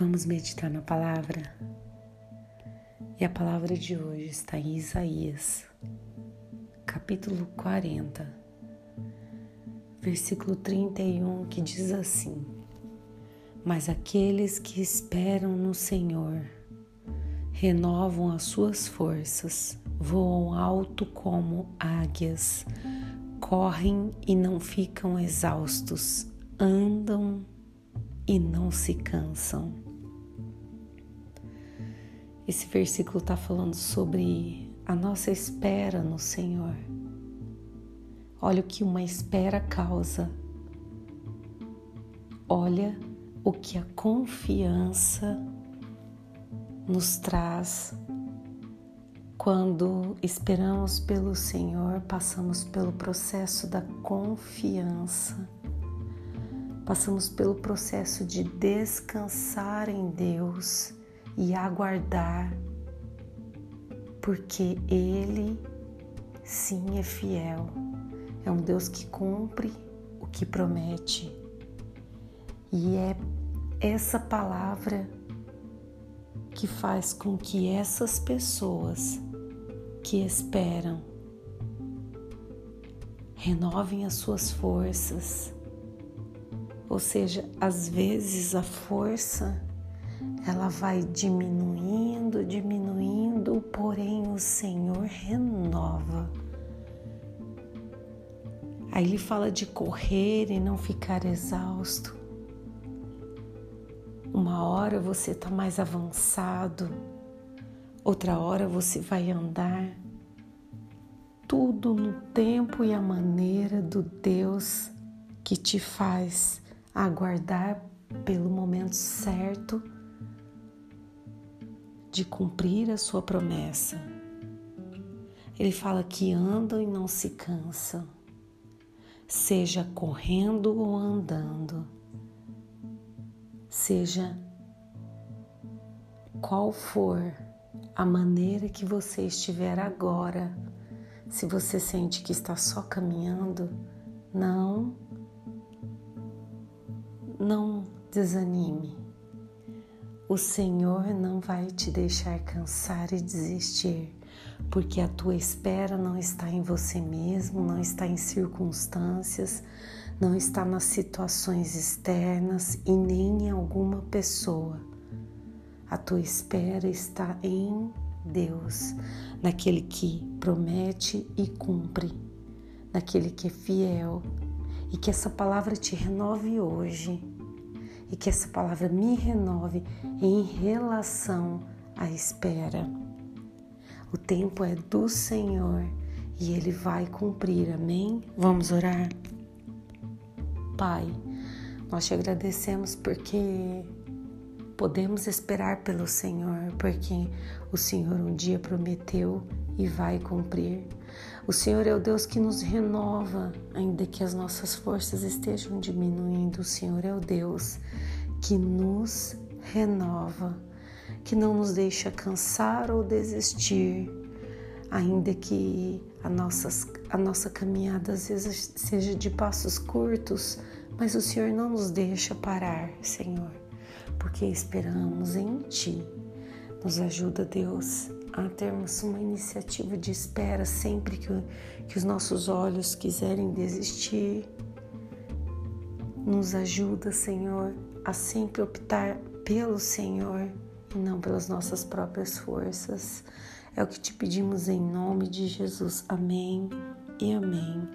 Vamos meditar na palavra? E a palavra de hoje está em Isaías, capítulo 40, versículo 31, que diz assim: Mas aqueles que esperam no Senhor renovam as suas forças, voam alto como águias, correm e não ficam exaustos, andam e não se cansam. Esse versículo está falando sobre a nossa espera no Senhor. Olha o que uma espera causa. Olha o que a confiança nos traz quando esperamos pelo Senhor, passamos pelo processo da confiança, passamos pelo processo de descansar em Deus e aguardar, porque Ele sim é fiel, é um Deus que cumpre o que promete. E é essa palavra que faz com que essas pessoas que esperam renovem as suas forças. Ou seja, às vezes a força ela vai diminuindo, diminuindo, porém o Senhor renova. Aí ele fala de correr e não ficar exausto. Uma hora você está mais avançado, outra hora você vai andar. Tudo no tempo e a maneira do Deus que te faz aguardar pelo momento certo de cumprir a sua promessa. Ele fala que andam e não se cansam, seja correndo ou andando, seja qual for a maneira que você estiver agora, se você sente que está só caminhando, não, não desanime o Senhor não vai te deixar cansar e desistir, porque a tua espera não está em você mesmo, não está em circunstâncias, não está nas situações externas e nem em alguma pessoa. A tua espera está em Deus, naquele que promete e cumpre, naquele que é fiel, e que essa palavra te renove hoje e que essa palavra me renove em relação à espera. O tempo é do Senhor e Ele vai cumprir, amém? Vamos orar? Pai, nós te agradecemos porque podemos esperar pelo Senhor, porque o Senhor um dia prometeu e vai cumprir. O Senhor é o Deus que nos renova, ainda que as nossas forças estejam diminuindo. O Senhor é o Deus que nos renova, que não nos deixa cansar ou desistir, ainda que a, nossas, a nossa caminhada às vezes seja de passos curtos, mas o Senhor não nos deixa parar, Senhor, porque esperamos em Ti. Nos ajuda, Deus, a termos uma iniciativa de espera sempre que, que os nossos olhos quiserem desistir. Nos ajuda, Senhor, a sempre optar pelo Senhor e não pelas nossas próprias forças. É o que te pedimos em nome de Jesus. Amém e amém.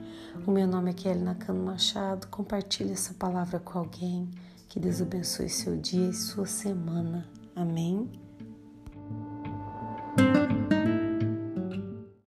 O meu nome é Kelly Nakano Machado. Compartilhe essa palavra com alguém. Que Deus abençoe seu dia e sua semana. Amém.